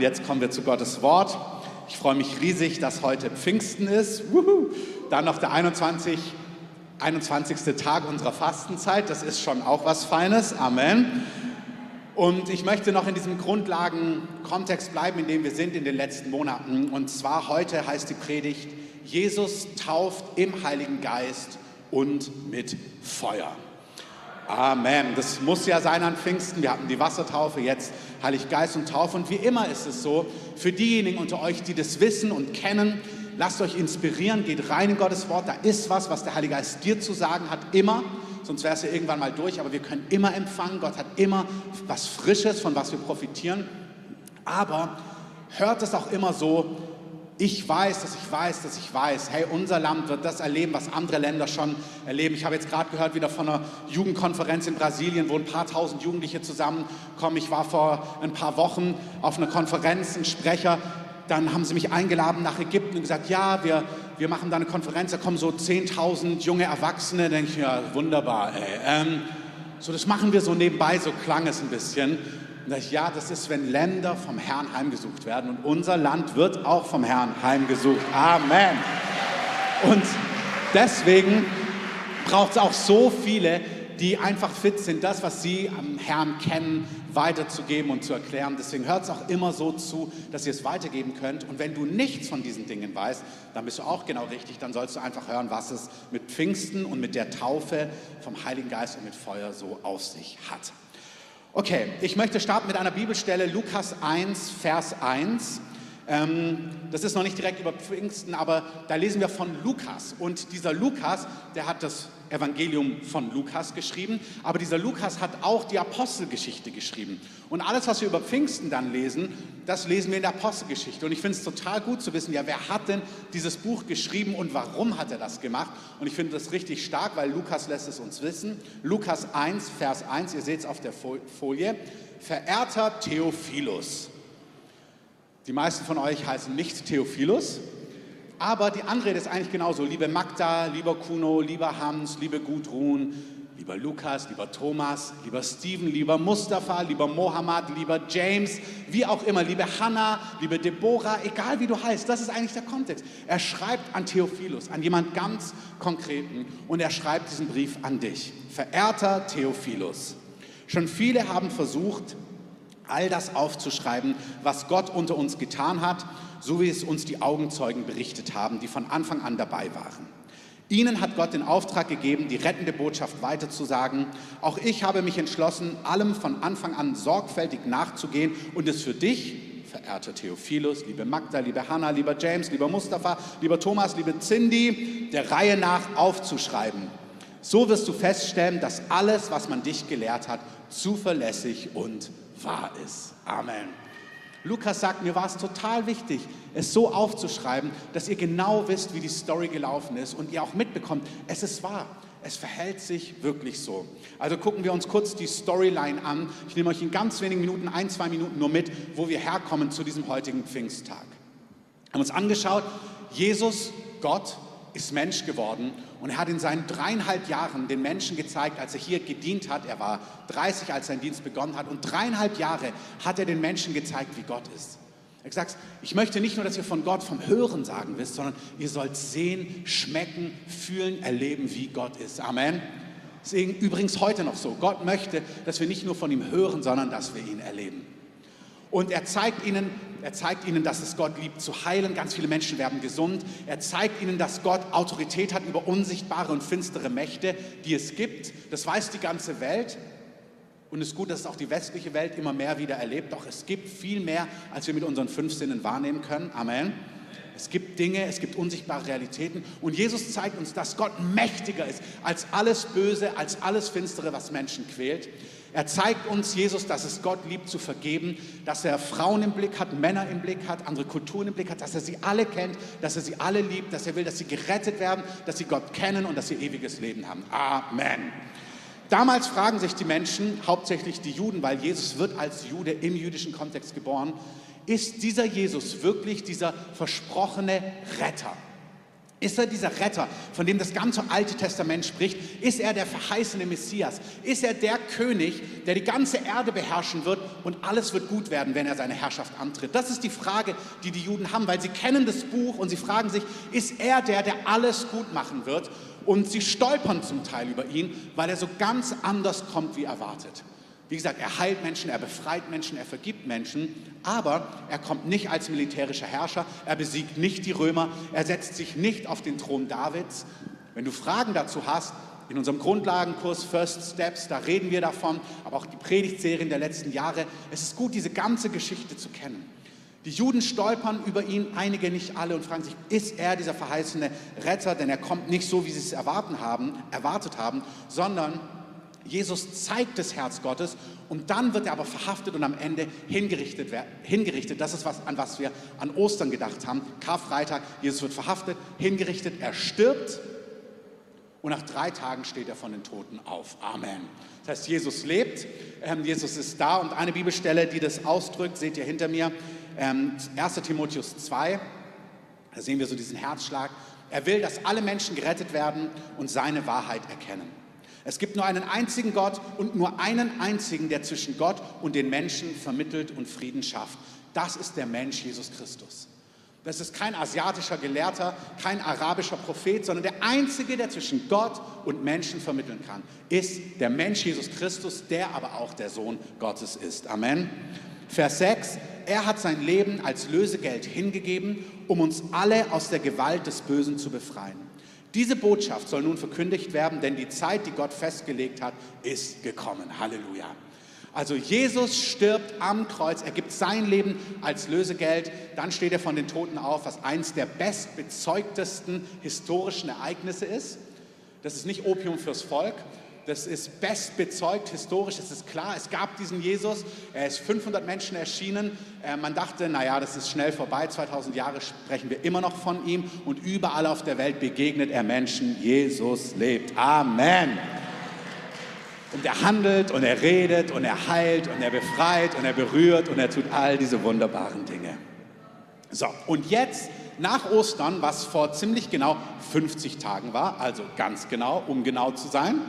Jetzt kommen wir zu Gottes Wort. Ich freue mich riesig, dass heute Pfingsten ist. Wuhu. Dann noch der 21, 21. Tag unserer Fastenzeit. Das ist schon auch was Feines. Amen. Und ich möchte noch in diesem Grundlagenkontext bleiben, in dem wir sind in den letzten Monaten. Und zwar heute heißt die Predigt, Jesus tauft im Heiligen Geist und mit Feuer. Amen. Das muss ja sein an Pfingsten. Wir hatten die Wassertaufe, jetzt Heilig Geist und Taufe. Und wie immer ist es so, für diejenigen unter euch, die das wissen und kennen, lasst euch inspirieren, geht rein in Gottes Wort. Da ist was, was der Heilige Geist dir zu sagen hat, immer. Sonst es ja irgendwann mal durch. Aber wir können immer empfangen. Gott hat immer was Frisches, von was wir profitieren. Aber hört es auch immer so, ich weiß, dass ich weiß, dass ich weiß, hey, unser Land wird das erleben, was andere Länder schon erleben. Ich habe jetzt gerade gehört wieder von einer Jugendkonferenz in Brasilien, wo ein paar tausend Jugendliche zusammenkommen. Ich war vor ein paar Wochen auf einer Konferenz, ein Sprecher, dann haben sie mich eingeladen nach Ägypten und gesagt, ja, wir, wir machen da eine Konferenz, da kommen so 10.000 junge Erwachsene. Denke ich, ja, wunderbar, ey. Ähm, so, das machen wir so nebenbei, so klang es ein bisschen. Ja, das ist, wenn Länder vom Herrn heimgesucht werden. Und unser Land wird auch vom Herrn heimgesucht. Amen. Und deswegen braucht es auch so viele, die einfach fit sind, das, was sie am Herrn kennen, weiterzugeben und zu erklären. Deswegen hört es auch immer so zu, dass ihr es weitergeben könnt. Und wenn du nichts von diesen Dingen weißt, dann bist du auch genau richtig. Dann sollst du einfach hören, was es mit Pfingsten und mit der Taufe vom Heiligen Geist und mit Feuer so auf sich hat. Okay, ich möchte starten mit einer Bibelstelle, Lukas 1, Vers 1. Ähm, das ist noch nicht direkt über Pfingsten, aber da lesen wir von Lukas. Und dieser Lukas, der hat das Evangelium von Lukas geschrieben, aber dieser Lukas hat auch die Apostelgeschichte geschrieben. Und alles, was wir über Pfingsten dann lesen, das lesen wir in der Apostelgeschichte. Und ich finde es total gut zu wissen, ja, wer hat denn dieses Buch geschrieben und warum hat er das gemacht? Und ich finde das richtig stark, weil Lukas lässt es uns wissen. Lukas 1, Vers 1, ihr seht es auf der Folie. Verehrter Theophilus. Die meisten von euch heißen nicht Theophilus, aber die Anrede ist eigentlich genauso. Liebe Magda, lieber Kuno, lieber Hans, liebe Gudrun, lieber Lukas, lieber Thomas, lieber Steven, lieber Mustafa, lieber Mohammed, lieber James, wie auch immer, liebe Hannah, liebe Deborah, egal wie du heißt, das ist eigentlich der Kontext. Er schreibt an Theophilus, an jemand ganz Konkreten und er schreibt diesen Brief an dich. Verehrter Theophilus, schon viele haben versucht, all das aufzuschreiben, was Gott unter uns getan hat, so wie es uns die Augenzeugen berichtet haben, die von Anfang an dabei waren. Ihnen hat Gott den Auftrag gegeben, die rettende Botschaft weiterzusagen. Auch ich habe mich entschlossen, allem von Anfang an sorgfältig nachzugehen und es für dich, verehrter Theophilus, liebe Magda, liebe Hannah, lieber James, lieber Mustafa, lieber Thomas, liebe Cindy, der Reihe nach aufzuschreiben. So wirst du feststellen, dass alles, was man dich gelehrt hat, zuverlässig und wahr ist. Amen. Lukas sagt, mir war es total wichtig, es so aufzuschreiben, dass ihr genau wisst, wie die Story gelaufen ist und ihr auch mitbekommt, es ist wahr. Es verhält sich wirklich so. Also gucken wir uns kurz die Storyline an. Ich nehme euch in ganz wenigen Minuten, ein, zwei Minuten nur mit, wo wir herkommen zu diesem heutigen Pfingsttag. Wir haben uns angeschaut, Jesus, Gott, ist Mensch geworden und er hat in seinen dreieinhalb Jahren den Menschen gezeigt, als er hier gedient hat, er war 30, als sein Dienst begonnen hat und dreieinhalb Jahre hat er den Menschen gezeigt, wie Gott ist. Er sagt, ich möchte nicht nur, dass ihr von Gott vom Hören sagen wisst, sondern ihr sollt sehen, schmecken, fühlen, erleben, wie Gott ist. Amen. Deswegen übrigens heute noch so. Gott möchte, dass wir nicht nur von ihm hören, sondern dass wir ihn erleben. Und er zeigt ihnen, er zeigt ihnen, dass es Gott liebt zu heilen. Ganz viele Menschen werden gesund. Er zeigt ihnen, dass Gott Autorität hat über unsichtbare und finstere Mächte, die es gibt. Das weiß die ganze Welt. Und es ist gut, dass es auch die westliche Welt immer mehr wieder erlebt. Doch es gibt viel mehr, als wir mit unseren fünf Sinnen wahrnehmen können. Amen. Es gibt Dinge, es gibt unsichtbare Realitäten. Und Jesus zeigt uns, dass Gott mächtiger ist als alles Böse, als alles Finstere, was Menschen quält. Er zeigt uns, Jesus, dass es Gott liebt zu vergeben, dass er Frauen im Blick hat, Männer im Blick hat, andere Kulturen im Blick hat, dass er sie alle kennt, dass er sie alle liebt, dass er will, dass sie gerettet werden, dass sie Gott kennen und dass sie ewiges Leben haben. Amen. Damals fragen sich die Menschen, hauptsächlich die Juden, weil Jesus wird als Jude im jüdischen Kontext geboren, ist dieser Jesus wirklich dieser versprochene Retter? Ist er dieser Retter, von dem das ganze Alte Testament spricht? Ist er der verheißene Messias? Ist er der König, der die ganze Erde beherrschen wird und alles wird gut werden, wenn er seine Herrschaft antritt? Das ist die Frage, die die Juden haben, weil sie kennen das Buch und sie fragen sich, ist er der, der alles gut machen wird? Und sie stolpern zum Teil über ihn, weil er so ganz anders kommt, wie erwartet. Wie gesagt, er heilt Menschen, er befreit Menschen, er vergibt Menschen, aber er kommt nicht als militärischer Herrscher, er besiegt nicht die Römer, er setzt sich nicht auf den Thron Davids. Wenn du Fragen dazu hast, in unserem Grundlagenkurs First Steps, da reden wir davon, aber auch die Predigtserien der letzten Jahre. Es ist gut, diese ganze Geschichte zu kennen. Die Juden stolpern über ihn, einige nicht alle, und fragen sich, ist er dieser verheißene Retter? Denn er kommt nicht so, wie sie es erwarten haben, erwartet haben, sondern Jesus zeigt das Herz Gottes und dann wird er aber verhaftet und am Ende hingerichtet. hingerichtet. Das ist was, an was wir an Ostern gedacht haben. Karfreitag, Jesus wird verhaftet, hingerichtet, er stirbt und nach drei Tagen steht er von den Toten auf. Amen. Das heißt, Jesus lebt, ähm, Jesus ist da und eine Bibelstelle, die das ausdrückt, seht ihr hinter mir, ähm, 1 Timotheus 2, da sehen wir so diesen Herzschlag. Er will, dass alle Menschen gerettet werden und seine Wahrheit erkennen. Es gibt nur einen einzigen Gott und nur einen einzigen, der zwischen Gott und den Menschen vermittelt und Frieden schafft. Das ist der Mensch Jesus Christus. Das ist kein asiatischer Gelehrter, kein arabischer Prophet, sondern der einzige, der zwischen Gott und Menschen vermitteln kann, ist der Mensch Jesus Christus, der aber auch der Sohn Gottes ist. Amen. Vers 6. Er hat sein Leben als Lösegeld hingegeben, um uns alle aus der Gewalt des Bösen zu befreien. Diese Botschaft soll nun verkündigt werden, denn die Zeit, die Gott festgelegt hat, ist gekommen. Halleluja. Also Jesus stirbt am Kreuz, er gibt sein Leben als Lösegeld, dann steht er von den Toten auf, was eins der bestbezeugtesten historischen Ereignisse ist. Das ist nicht Opium fürs Volk, das ist bestbezeugt historisch, es ist klar, es gab diesen Jesus, er ist 500 Menschen erschienen. Äh, man dachte, naja, das ist schnell vorbei, 2000 Jahre sprechen wir immer noch von ihm und überall auf der Welt begegnet er Menschen, Jesus lebt. Amen. Und er handelt und er redet und er heilt und er befreit und er berührt und er tut all diese wunderbaren Dinge. So, und jetzt nach Ostern, was vor ziemlich genau 50 Tagen war, also ganz genau, um genau zu sein,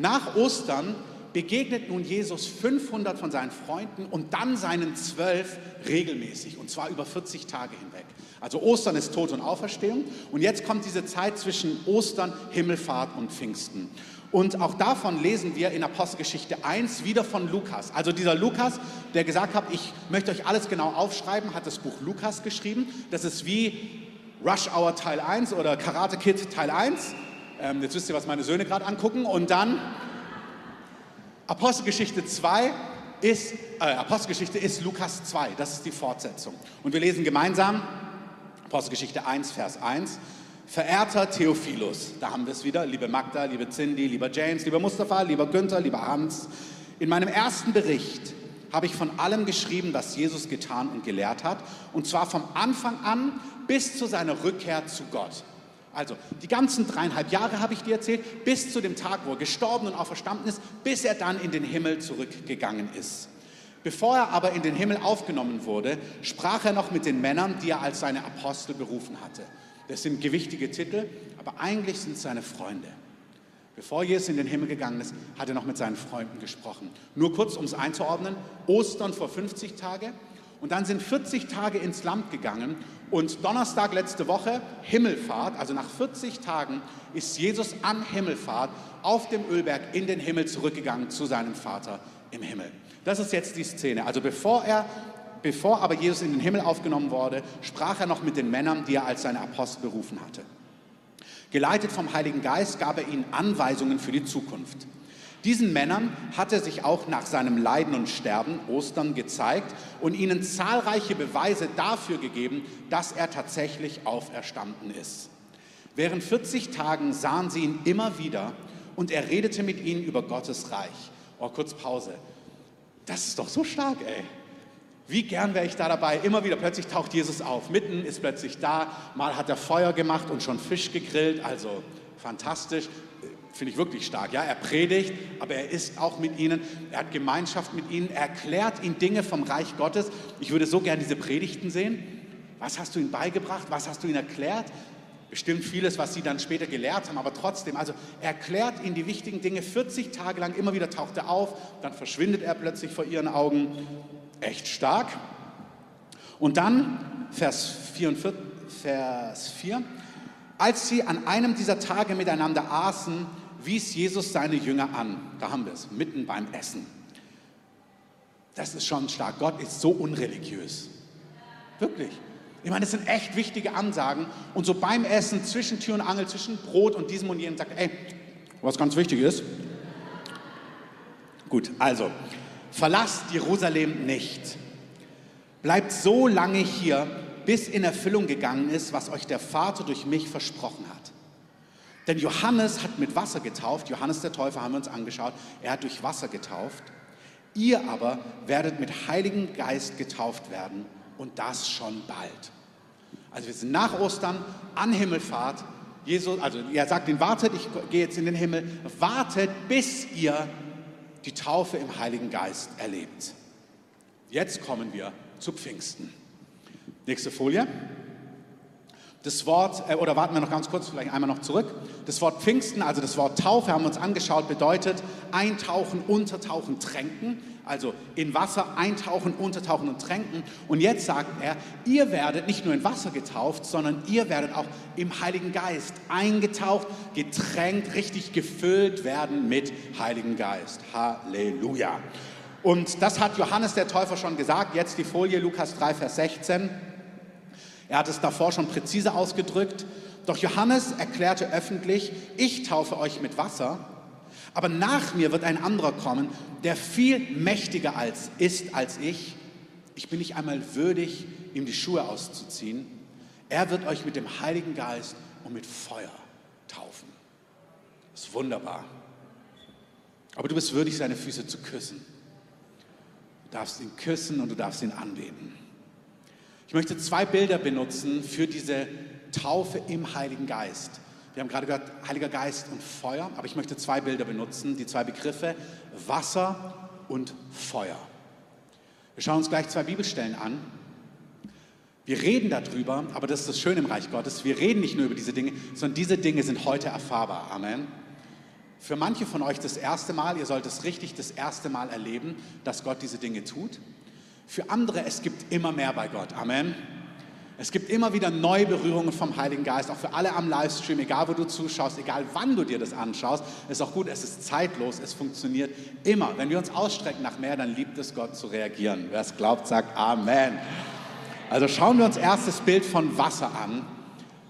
nach Ostern begegnet nun Jesus 500 von seinen Freunden und dann seinen zwölf regelmäßig, und zwar über 40 Tage hinweg. Also Ostern ist Tod und Auferstehung und jetzt kommt diese Zeit zwischen Ostern, Himmelfahrt und Pfingsten. Und auch davon lesen wir in Apostelgeschichte 1 wieder von Lukas. Also dieser Lukas, der gesagt hat, ich möchte euch alles genau aufschreiben, hat das Buch Lukas geschrieben. Das ist wie Rush Hour Teil 1 oder Karate Kid Teil 1 ähm, jetzt wisst ihr, was meine Söhne gerade angucken. Und dann Apostelgeschichte 2 ist, äh, Apostelgeschichte ist Lukas 2. Das ist die Fortsetzung. Und wir lesen gemeinsam Apostelgeschichte 1, Vers 1. Verehrter Theophilus, da haben wir es wieder, liebe Magda, liebe Cindy, lieber James, lieber Mustafa, lieber Günther, lieber Hans. In meinem ersten Bericht habe ich von allem geschrieben, was Jesus getan und gelehrt hat, und zwar vom Anfang an bis zu seiner Rückkehr zu Gott. Also die ganzen dreieinhalb Jahre habe ich dir erzählt, bis zu dem Tag, wo er gestorben und auferstanden ist, bis er dann in den Himmel zurückgegangen ist. Bevor er aber in den Himmel aufgenommen wurde, sprach er noch mit den Männern, die er als seine Apostel berufen hatte. Das sind gewichtige Titel, aber eigentlich sind es seine Freunde. Bevor Jesus in den Himmel gegangen ist, hat er noch mit seinen Freunden gesprochen. Nur kurz, um es einzuordnen, Ostern vor 50 Tage, und dann sind 40 Tage ins Land gegangen und Donnerstag letzte Woche Himmelfahrt, also nach 40 Tagen ist Jesus an Himmelfahrt auf dem Ölberg in den Himmel zurückgegangen zu seinem Vater im Himmel. Das ist jetzt die Szene. Also bevor er Bevor aber Jesus in den Himmel aufgenommen wurde, sprach er noch mit den Männern, die er als seine Apostel berufen hatte. Geleitet vom Heiligen Geist gab er ihnen Anweisungen für die Zukunft. Diesen Männern hat er sich auch nach seinem Leiden und Sterben, Ostern, gezeigt und ihnen zahlreiche Beweise dafür gegeben, dass er tatsächlich auferstanden ist. Während 40 Tagen sahen sie ihn immer wieder und er redete mit ihnen über Gottes Reich. Oh, kurz Pause. Das ist doch so stark, ey. Wie gern wäre ich da dabei? Immer wieder plötzlich taucht Jesus auf. Mitten ist plötzlich da. Mal hat er Feuer gemacht und schon Fisch gegrillt. Also fantastisch finde ich wirklich stark. Ja, er predigt, aber er ist auch mit ihnen, er hat Gemeinschaft mit ihnen, er erklärt ihnen Dinge vom Reich Gottes. Ich würde so gerne diese Predigten sehen. Was hast du ihnen beigebracht? Was hast du ihnen erklärt? bestimmt vieles, was sie dann später gelehrt haben, aber trotzdem, also er erklärt ihnen die wichtigen Dinge 40 Tage lang, immer wieder taucht er auf, dann verschwindet er plötzlich vor ihren Augen. Echt stark. Und dann, Vers 44, Vers 4, als sie an einem dieser Tage miteinander aßen, wies Jesus seine Jünger an. Da haben wir es, mitten beim Essen. Das ist schon stark. Gott ist so unreligiös. Wirklich. Ich meine, das sind echt wichtige Ansagen. Und so beim Essen, zwischen Tür und Angel, zwischen Brot und diesem und jenem, sagt, ey, was ganz wichtig ist. Gut, also, verlasst Jerusalem nicht. Bleibt so lange hier, bis in Erfüllung gegangen ist, was euch der Vater durch mich versprochen hat. Denn Johannes hat mit Wasser getauft, Johannes der Täufer haben wir uns angeschaut, er hat durch Wasser getauft. Ihr aber werdet mit Heiligen Geist getauft werden und das schon bald. Also wir sind nach Ostern an Himmelfahrt. Jesus, also er sagt ihnen, wartet, ich gehe jetzt in den Himmel, wartet, bis ihr die Taufe im Heiligen Geist erlebt. Jetzt kommen wir zu Pfingsten. Nächste Folie. Das Wort, äh, oder warten wir noch ganz kurz, vielleicht einmal noch zurück. Das Wort Pfingsten, also das Wort Taufe, haben wir uns angeschaut, bedeutet eintauchen, untertauchen, tränken. Also in Wasser eintauchen, untertauchen und tränken. Und jetzt sagt er, ihr werdet nicht nur in Wasser getauft, sondern ihr werdet auch im Heiligen Geist eingetaucht, getränkt, richtig gefüllt werden mit Heiligen Geist. Halleluja. Und das hat Johannes der Täufer schon gesagt. Jetzt die Folie, Lukas 3, Vers 16. Er hat es davor schon präzise ausgedrückt. Doch Johannes erklärte öffentlich, ich taufe euch mit Wasser, aber nach mir wird ein anderer kommen, der viel mächtiger als ist als ich. Ich bin nicht einmal würdig, ihm die Schuhe auszuziehen. Er wird euch mit dem Heiligen Geist und mit Feuer taufen. Das ist wunderbar. Aber du bist würdig, seine Füße zu küssen. Du darfst ihn küssen und du darfst ihn anbeten. Ich möchte zwei Bilder benutzen für diese Taufe im Heiligen Geist. Wir haben gerade gehört, Heiliger Geist und Feuer, aber ich möchte zwei Bilder benutzen, die zwei Begriffe, Wasser und Feuer. Wir schauen uns gleich zwei Bibelstellen an. Wir reden darüber, aber das ist das Schöne im Reich Gottes. Wir reden nicht nur über diese Dinge, sondern diese Dinge sind heute erfahrbar. Amen. Für manche von euch das erste Mal, ihr sollt es richtig das erste Mal erleben, dass Gott diese Dinge tut. Für andere, es gibt immer mehr bei Gott. Amen. Es gibt immer wieder neue Berührungen vom Heiligen Geist, auch für alle am Livestream, egal wo du zuschaust, egal wann du dir das anschaust. Ist auch gut, es ist zeitlos, es funktioniert immer. Wenn wir uns ausstrecken nach mehr, dann liebt es Gott zu reagieren. Wer es glaubt, sagt Amen. Also schauen wir uns erst das Bild von Wasser an.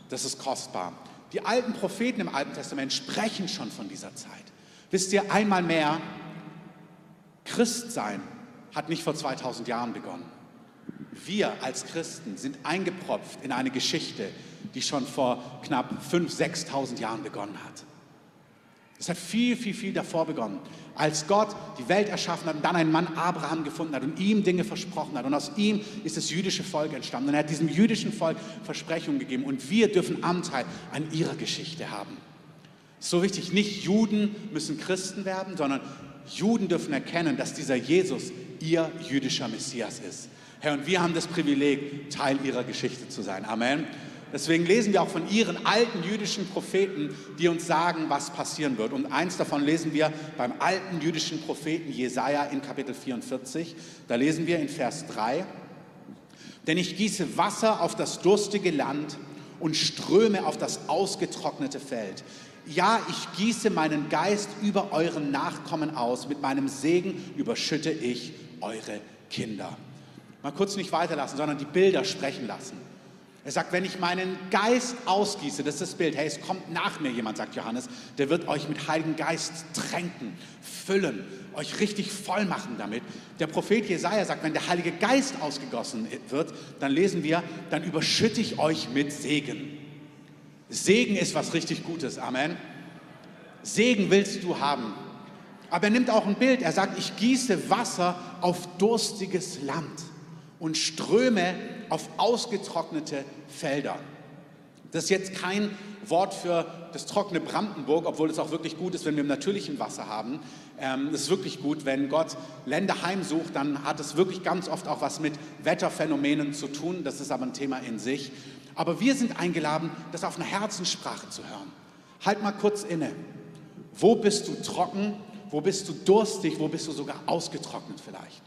Das ist kostbar. Die alten Propheten im Alten Testament sprechen schon von dieser Zeit. Wisst ihr, einmal mehr, Christsein hat nicht vor 2000 Jahren begonnen. Wir als Christen sind eingepropft in eine Geschichte, die schon vor knapp 5.000, 6.000 Jahren begonnen hat. Es hat viel, viel, viel davor begonnen, als Gott die Welt erschaffen hat und dann einen Mann Abraham gefunden hat und ihm Dinge versprochen hat. Und aus ihm ist das jüdische Volk entstanden. Und er hat diesem jüdischen Volk Versprechungen gegeben. Und wir dürfen Anteil an ihrer Geschichte haben. So wichtig, nicht Juden müssen Christen werden, sondern Juden dürfen erkennen, dass dieser Jesus ihr jüdischer Messias ist. Herr, und wir haben das Privileg, Teil ihrer Geschichte zu sein. Amen. Deswegen lesen wir auch von ihren alten jüdischen Propheten, die uns sagen, was passieren wird. Und eins davon lesen wir beim alten jüdischen Propheten Jesaja in Kapitel 44. Da lesen wir in Vers 3: Denn ich gieße Wasser auf das durstige Land und ströme auf das ausgetrocknete Feld. Ja, ich gieße meinen Geist über euren Nachkommen aus, mit meinem Segen überschütte ich eure Kinder. Mal kurz nicht weiterlassen, sondern die Bilder sprechen lassen. Er sagt, wenn ich meinen Geist ausgieße, das ist das Bild, hey, es kommt nach mir jemand, sagt Johannes, der wird euch mit Heiligen Geist tränken, füllen, euch richtig voll machen damit. Der Prophet Jesaja sagt, wenn der Heilige Geist ausgegossen wird, dann lesen wir, dann überschütte ich euch mit Segen. Segen ist was richtig Gutes. Amen. Segen willst du haben. Aber er nimmt auch ein Bild. Er sagt, ich gieße Wasser auf durstiges Land und ströme auf ausgetrocknete Felder. Das ist jetzt kein Wort für das trockene Brandenburg, obwohl es auch wirklich gut ist, wenn wir im natürlichen Wasser haben. Ähm, es ist wirklich gut, wenn Gott Länder heimsucht, dann hat es wirklich ganz oft auch was mit Wetterphänomenen zu tun. Das ist aber ein Thema in sich. Aber wir sind eingeladen, das auf einer Herzenssprache zu hören. Halt mal kurz inne. Wo bist du trocken? Wo bist du durstig? Wo bist du sogar ausgetrocknet vielleicht?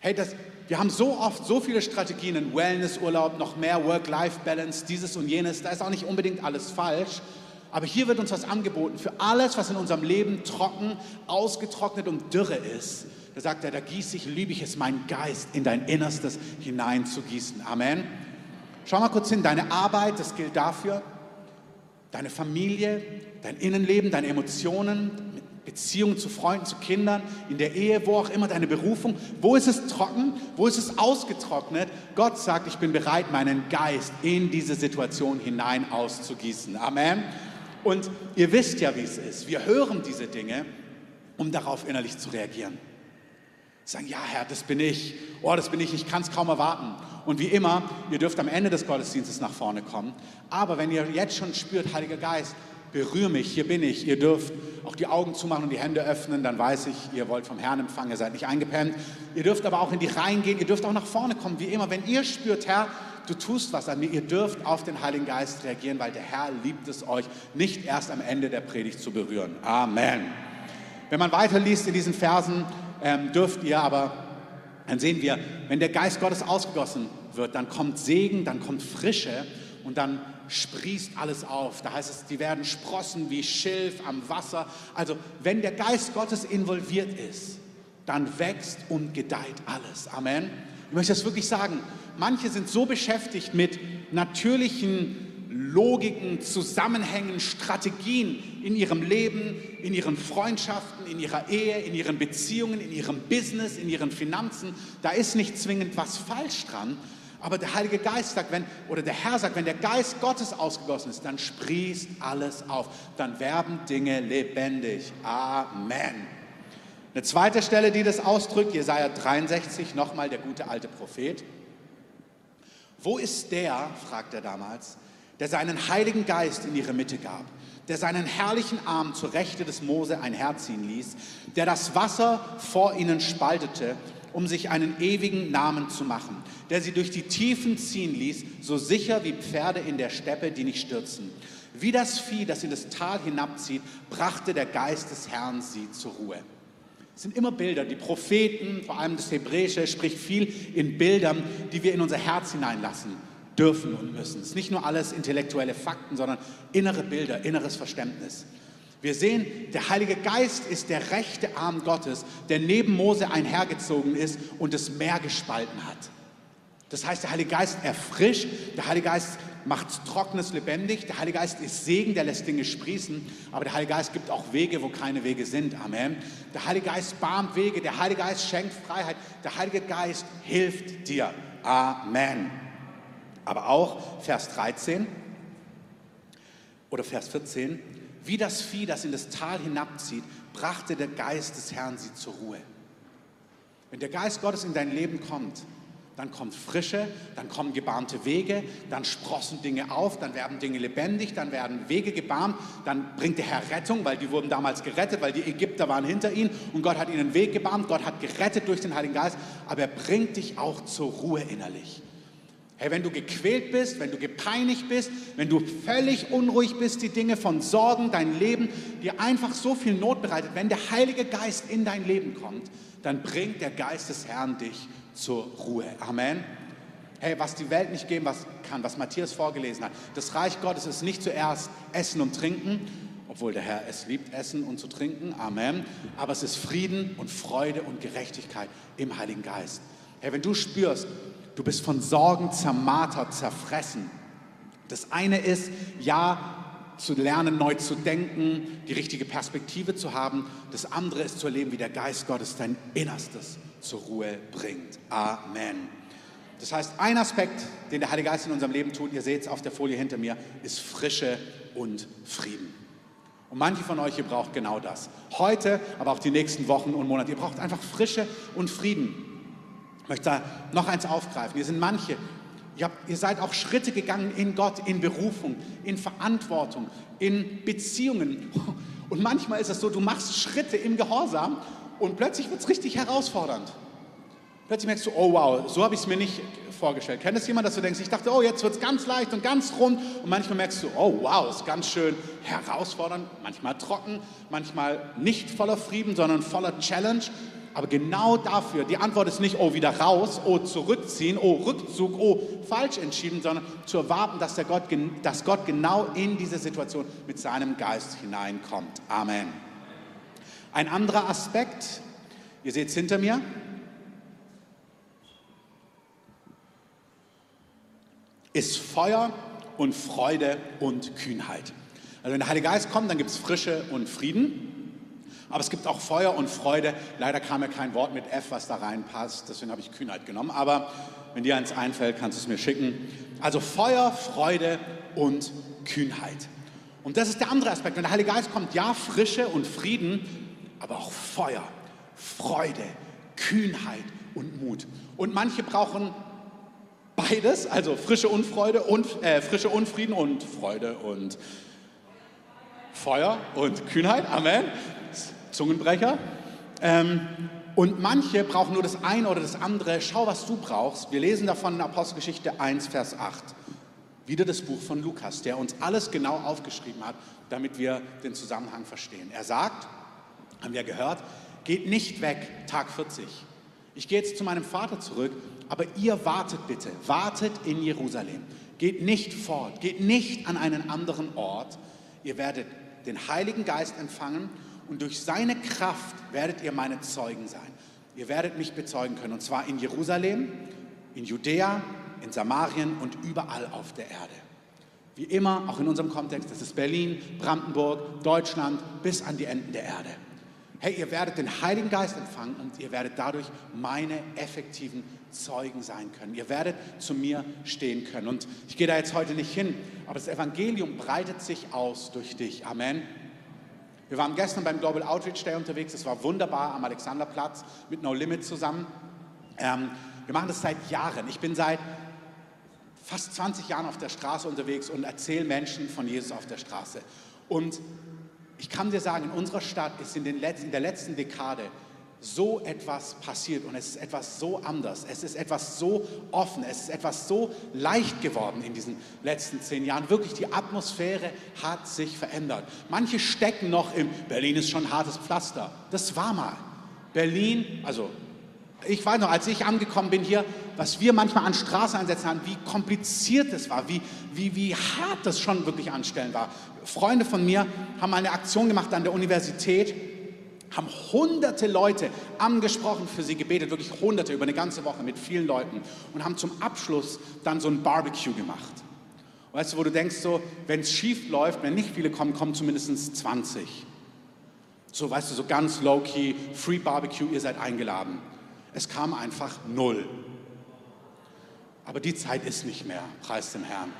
Hey, das, wir haben so oft so viele Strategien in Wellnessurlaub, noch mehr Work-Life-Balance, dieses und jenes. Da ist auch nicht unbedingt alles falsch. Aber hier wird uns was angeboten für alles, was in unserem Leben trocken, ausgetrocknet und dürre ist. Da sagt er, da gieße ich, liebe ich es, meinen Geist in dein Innerstes hinein zu gießen. Amen. Schau mal kurz hin, deine Arbeit, das gilt dafür. Deine Familie, dein Innenleben, deine Emotionen, Beziehungen zu Freunden, zu Kindern, in der Ehe, wo auch immer deine Berufung. Wo ist es trocken? Wo ist es ausgetrocknet? Gott sagt, ich bin bereit, meinen Geist in diese Situation hinein auszugießen. Amen. Und ihr wisst ja, wie es ist. Wir hören diese Dinge, um darauf innerlich zu reagieren. Sagen, ja Herr, das bin ich. Oh, das bin ich, ich kann es kaum erwarten. Und wie immer, ihr dürft am Ende des Gottesdienstes nach vorne kommen. Aber wenn ihr jetzt schon spürt, Heiliger Geist, berühr mich, hier bin ich. Ihr dürft auch die Augen zumachen und die Hände öffnen, dann weiß ich, ihr wollt vom Herrn empfangen, ihr seid nicht eingepennt. Ihr dürft aber auch in die Reihen gehen, ihr dürft auch nach vorne kommen, wie immer. Wenn ihr spürt, Herr, du tust was an mir, ihr dürft auf den Heiligen Geist reagieren, weil der Herr liebt es euch, nicht erst am Ende der Predigt zu berühren. Amen. Wenn man weiterliest in diesen Versen, ähm, dürft ihr aber, dann sehen wir, wenn der Geist Gottes ausgegossen wird, dann kommt Segen, dann kommt Frische und dann sprießt alles auf. Da heißt es, die werden sprossen wie Schilf am Wasser. Also wenn der Geist Gottes involviert ist, dann wächst und gedeiht alles. Amen. Ich möchte das wirklich sagen. Manche sind so beschäftigt mit natürlichen Logiken, Zusammenhängen, Strategien in ihrem Leben, in ihren Freundschaften, in ihrer Ehe, in ihren Beziehungen, in ihrem Business, in ihren Finanzen. Da ist nicht zwingend was falsch dran, aber der Heilige Geist sagt, wenn, oder der Herr sagt, wenn der Geist Gottes ausgegossen ist, dann sprießt alles auf. Dann werden Dinge lebendig. Amen. Eine zweite Stelle, die das ausdrückt, Jesaja 63, nochmal der gute alte Prophet. Wo ist der, fragt er damals, der seinen Heiligen Geist in ihre Mitte gab, der seinen herrlichen Arm zur Rechte des Mose einherziehen ließ, der das Wasser vor ihnen spaltete um sich einen ewigen Namen zu machen, der sie durch die Tiefen ziehen ließ, so sicher wie Pferde in der Steppe, die nicht stürzen. Wie das Vieh, das in das Tal hinabzieht, brachte der Geist des Herrn sie zur Ruhe. Es sind immer Bilder. Die Propheten, vor allem das Hebräische, spricht viel in Bildern, die wir in unser Herz hineinlassen dürfen und müssen. Es ist nicht nur alles intellektuelle Fakten, sondern innere Bilder, inneres Verständnis. Wir sehen, der Heilige Geist ist der rechte Arm Gottes, der neben Mose einhergezogen ist und das Meer gespalten hat. Das heißt, der Heilige Geist erfrischt, der Heilige Geist macht Trockenes lebendig, der Heilige Geist ist Segen, der lässt Dinge sprießen, aber der Heilige Geist gibt auch Wege, wo keine Wege sind. Amen. Der Heilige Geist bahnt Wege, der Heilige Geist schenkt Freiheit, der Heilige Geist hilft dir. Amen. Aber auch Vers 13 oder Vers 14, wie das Vieh, das in das Tal hinabzieht, brachte der Geist des Herrn sie zur Ruhe. Wenn der Geist Gottes in dein Leben kommt, dann kommt Frische, dann kommen gebahnte Wege, dann sprossen Dinge auf, dann werden Dinge lebendig, dann werden Wege gebahnt, dann bringt der Herr Rettung, weil die wurden damals gerettet, weil die Ägypter waren hinter ihnen und Gott hat ihnen einen Weg gebahnt, Gott hat gerettet durch den Heiligen Geist, aber er bringt dich auch zur Ruhe innerlich. Hey, wenn du gequält bist, wenn du gepeinigt bist, wenn du völlig unruhig bist, die Dinge von Sorgen, dein Leben dir einfach so viel Not bereitet, wenn der Heilige Geist in dein Leben kommt, dann bringt der Geist des Herrn dich zur Ruhe. Amen. Hey, was die Welt nicht geben was kann, was Matthias vorgelesen hat. Das Reich Gottes ist nicht zuerst Essen und Trinken, obwohl der Herr es liebt, Essen und zu trinken. Amen. Aber es ist Frieden und Freude und Gerechtigkeit im Heiligen Geist. Hey, wenn du spürst, Du bist von Sorgen zermartert, zerfressen. Das eine ist, ja, zu lernen, neu zu denken, die richtige Perspektive zu haben. Das andere ist zu erleben, wie der Geist Gottes dein Innerstes zur Ruhe bringt. Amen. Das heißt, ein Aspekt, den der Heilige Geist in unserem Leben tut, ihr seht es auf der Folie hinter mir, ist Frische und Frieden. Und manche von euch, ihr braucht genau das. Heute, aber auch die nächsten Wochen und Monate. Ihr braucht einfach Frische und Frieden. Möchte da noch eins aufgreifen. Hier sind manche. Ihr, habt, ihr seid auch Schritte gegangen in Gott, in Berufung, in Verantwortung, in Beziehungen. Und manchmal ist es so, du machst Schritte im Gehorsam und plötzlich wird es richtig herausfordernd. Plötzlich merkst du, oh wow, so habe ich es mir nicht vorgestellt. Kennt das jemand, dass du denkst, ich dachte, oh, jetzt wird es ganz leicht und ganz rund. Und manchmal merkst du, oh wow, ist ganz schön herausfordernd, manchmal trocken, manchmal nicht voller Frieden, sondern voller Challenge. Aber genau dafür, die Antwort ist nicht, oh, wieder raus, oh, zurückziehen, oh, Rückzug, oh, falsch entschieden, sondern zu erwarten, dass, der Gott, dass Gott genau in diese Situation mit seinem Geist hineinkommt. Amen. Ein anderer Aspekt, ihr seht es hinter mir, ist Feuer und Freude und Kühnheit. Also wenn der Heilige Geist kommt, dann gibt es Frische und Frieden. Aber es gibt auch Feuer und Freude. Leider kam mir kein Wort mit F, was da reinpasst. Deswegen habe ich Kühnheit genommen. Aber wenn dir eins einfällt, kannst du es mir schicken. Also Feuer, Freude und Kühnheit. Und das ist der andere Aspekt. Wenn der Heilige Geist kommt, ja, Frische und Frieden, aber auch Feuer, Freude, Kühnheit und Mut. Und manche brauchen beides, also frische Unfreude und äh, frische Unfrieden und Freude und Feuer und Kühnheit. Amen. Zungenbrecher. Ähm, und manche brauchen nur das eine oder das andere. Schau, was du brauchst. Wir lesen davon in Apostelgeschichte 1, Vers 8. Wieder das Buch von Lukas, der uns alles genau aufgeschrieben hat, damit wir den Zusammenhang verstehen. Er sagt, haben wir gehört, geht nicht weg, Tag 40. Ich gehe jetzt zu meinem Vater zurück, aber ihr wartet bitte, wartet in Jerusalem. Geht nicht fort, geht nicht an einen anderen Ort. Ihr werdet den Heiligen Geist empfangen und durch seine Kraft werdet ihr meine Zeugen sein. Ihr werdet mich bezeugen können, und zwar in Jerusalem, in Judäa, in Samarien und überall auf der Erde. Wie immer, auch in unserem Kontext, das ist Berlin, Brandenburg, Deutschland, bis an die Enden der Erde. Hey, ihr werdet den Heiligen Geist empfangen und ihr werdet dadurch meine effektiven Zeugen sein können. Ihr werdet zu mir stehen können. Und ich gehe da jetzt heute nicht hin, aber das Evangelium breitet sich aus durch dich. Amen. Wir waren gestern beim Global Outreach Day unterwegs. Es war wunderbar am Alexanderplatz mit No Limit zusammen. Ähm, wir machen das seit Jahren. Ich bin seit fast 20 Jahren auf der Straße unterwegs und erzähle Menschen von Jesus auf der Straße. Und ich kann dir sagen, in unserer Stadt ist in, in der letzten Dekade so etwas passiert und es ist etwas so anders, es ist etwas so offen, es ist etwas so leicht geworden in diesen letzten zehn Jahren. Wirklich, die Atmosphäre hat sich verändert. Manche stecken noch im Berlin ist schon hartes Pflaster. Das war mal. Berlin, also ich weiß noch, als ich angekommen bin hier, was wir manchmal an Straßeneinsätzen hatten, wie kompliziert es war, wie, wie, wie hart das schon wirklich anstellen war. Freunde von mir haben eine Aktion gemacht an der Universität, haben hunderte Leute angesprochen, für sie gebetet, wirklich hunderte über eine ganze Woche mit vielen Leuten und haben zum Abschluss dann so ein Barbecue gemacht. Weißt du, wo du denkst, so, wenn es schief läuft, wenn nicht viele kommen, kommen zumindest 20. So, weißt du, so ganz low-key, Free Barbecue, ihr seid eingeladen. Es kam einfach null. Aber die Zeit ist nicht mehr, preis dem Herrn.